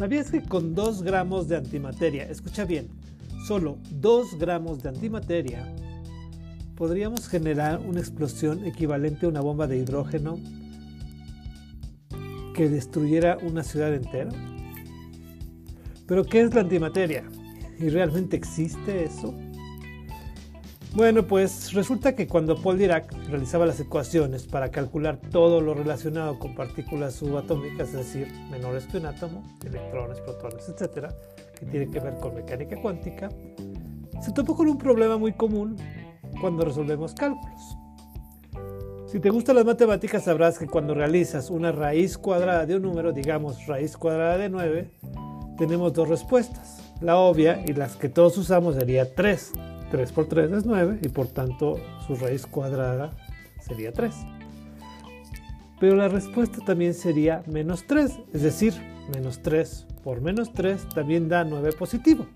¿Sabías que con 2 gramos de antimateria, escucha bien, solo 2 gramos de antimateria, podríamos generar una explosión equivalente a una bomba de hidrógeno que destruyera una ciudad entera? ¿Pero qué es la antimateria? ¿Y realmente existe eso? Bueno, pues resulta que cuando Paul Dirac realizaba las ecuaciones para calcular todo lo relacionado con partículas subatómicas, es decir, menores que un átomo, electrones, protones, etcétera, que tiene que ver con mecánica cuántica, se topó con un problema muy común cuando resolvemos cálculos. Si te gustan las matemáticas, sabrás que cuando realizas una raíz cuadrada de un número, digamos raíz cuadrada de 9, tenemos dos respuestas. La obvia y las que todos usamos sería 3 3 por 3 es 9 y por tanto su raíz cuadrada sería 3. Pero la respuesta también sería menos 3, es decir, menos 3 por menos 3 también da 9 positivo.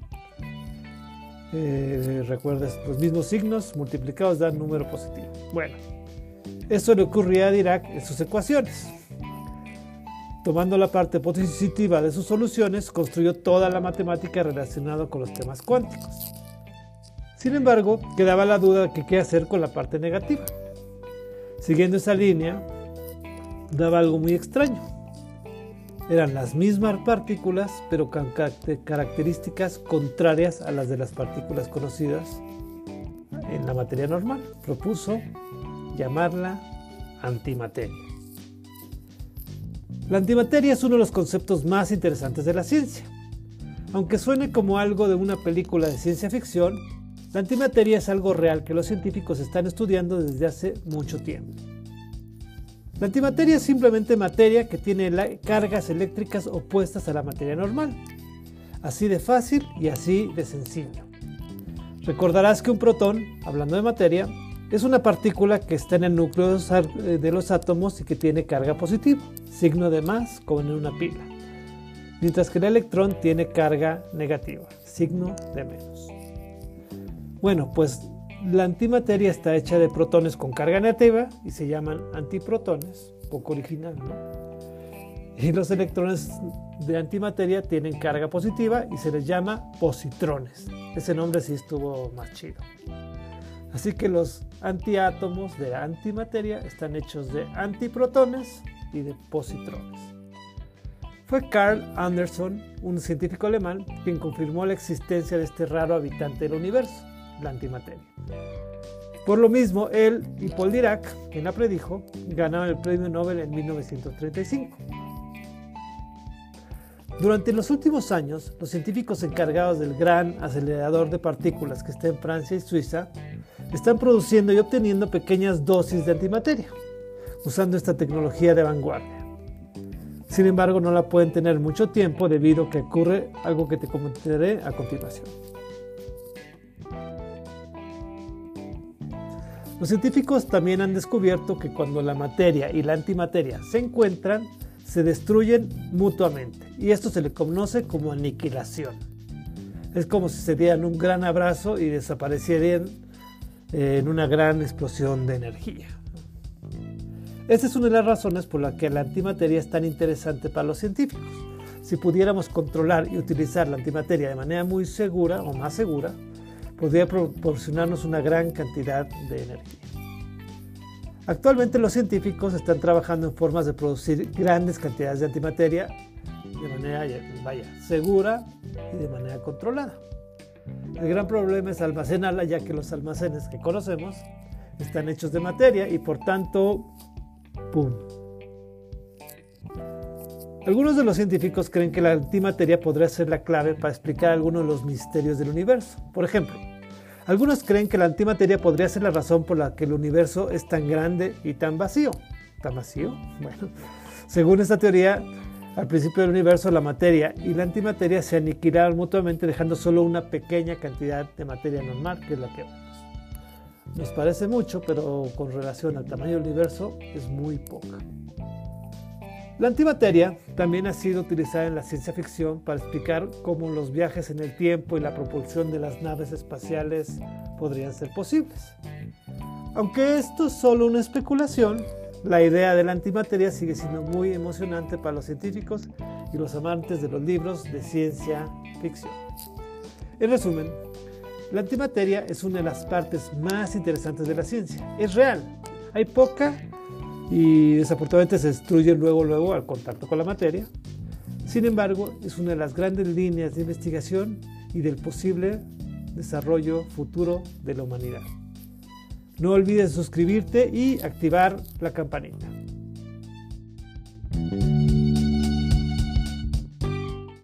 Eh, recuerdas, los mismos signos multiplicados dan número positivo. Bueno, eso le ocurría a Dirac en sus ecuaciones. Tomando la parte positiva de sus soluciones, construyó toda la matemática relacionada con los temas cuánticos. Sin embargo, quedaba la duda de qué hacer con la parte negativa. Siguiendo esa línea, daba algo muy extraño. Eran las mismas partículas, pero con características contrarias a las de las partículas conocidas en la materia normal. Propuso llamarla antimateria. La antimateria es uno de los conceptos más interesantes de la ciencia. Aunque suene como algo de una película de ciencia ficción, la antimateria es algo real que los científicos están estudiando desde hace mucho tiempo. La antimateria es simplemente materia que tiene cargas eléctricas opuestas a la materia normal. Así de fácil y así de sencillo. Recordarás que un protón, hablando de materia, es una partícula que está en el núcleo de los átomos y que tiene carga positiva, signo de más como en una pila, mientras que el electrón tiene carga negativa, signo de menos. Bueno, pues la antimateria está hecha de protones con carga negativa y se llaman antiprotones, poco original, ¿no? Y los electrones de antimateria tienen carga positiva y se les llama positrones. Ese nombre sí estuvo más chido. Así que los antiátomos de antimateria están hechos de antiprotones y de positrones. Fue Carl Anderson, un científico alemán, quien confirmó la existencia de este raro habitante del universo la antimateria. Por lo mismo, él y Paul Dirac, quien la predijo, ganaron el premio Nobel en 1935. Durante los últimos años, los científicos encargados del gran acelerador de partículas que está en Francia y Suiza están produciendo y obteniendo pequeñas dosis de antimateria, usando esta tecnología de vanguardia. Sin embargo, no la pueden tener mucho tiempo debido a que ocurre algo que te comentaré a continuación. Los científicos también han descubierto que cuando la materia y la antimateria se encuentran, se destruyen mutuamente y esto se le conoce como aniquilación. Es como si se dieran un gran abrazo y desaparecieran eh, en una gran explosión de energía. Esta es una de las razones por la que la antimateria es tan interesante para los científicos. Si pudiéramos controlar y utilizar la antimateria de manera muy segura o más segura, podría proporcionarnos una gran cantidad de energía. Actualmente los científicos están trabajando en formas de producir grandes cantidades de antimateria de manera vaya, segura y de manera controlada. El gran problema es almacenarla ya que los almacenes que conocemos están hechos de materia y por tanto, ¡pum! Algunos de los científicos creen que la antimateria podría ser la clave para explicar algunos de los misterios del universo. Por ejemplo, algunos creen que la antimateria podría ser la razón por la que el universo es tan grande y tan vacío. ¿Tan vacío? Bueno, según esta teoría, al principio del universo la materia y la antimateria se aniquilaron mutuamente dejando solo una pequeña cantidad de materia normal, que es la que vemos. Nos parece mucho, pero con relación al tamaño del universo es muy poca. La antimateria también ha sido utilizada en la ciencia ficción para explicar cómo los viajes en el tiempo y la propulsión de las naves espaciales podrían ser posibles. Aunque esto es solo una especulación, la idea de la antimateria sigue siendo muy emocionante para los científicos y los amantes de los libros de ciencia ficción. En resumen, la antimateria es una de las partes más interesantes de la ciencia. Es real, hay poca y desafortunadamente se destruye luego luego al contacto con la materia. Sin embargo, es una de las grandes líneas de investigación y del posible desarrollo futuro de la humanidad. No olvides suscribirte y activar la campanita.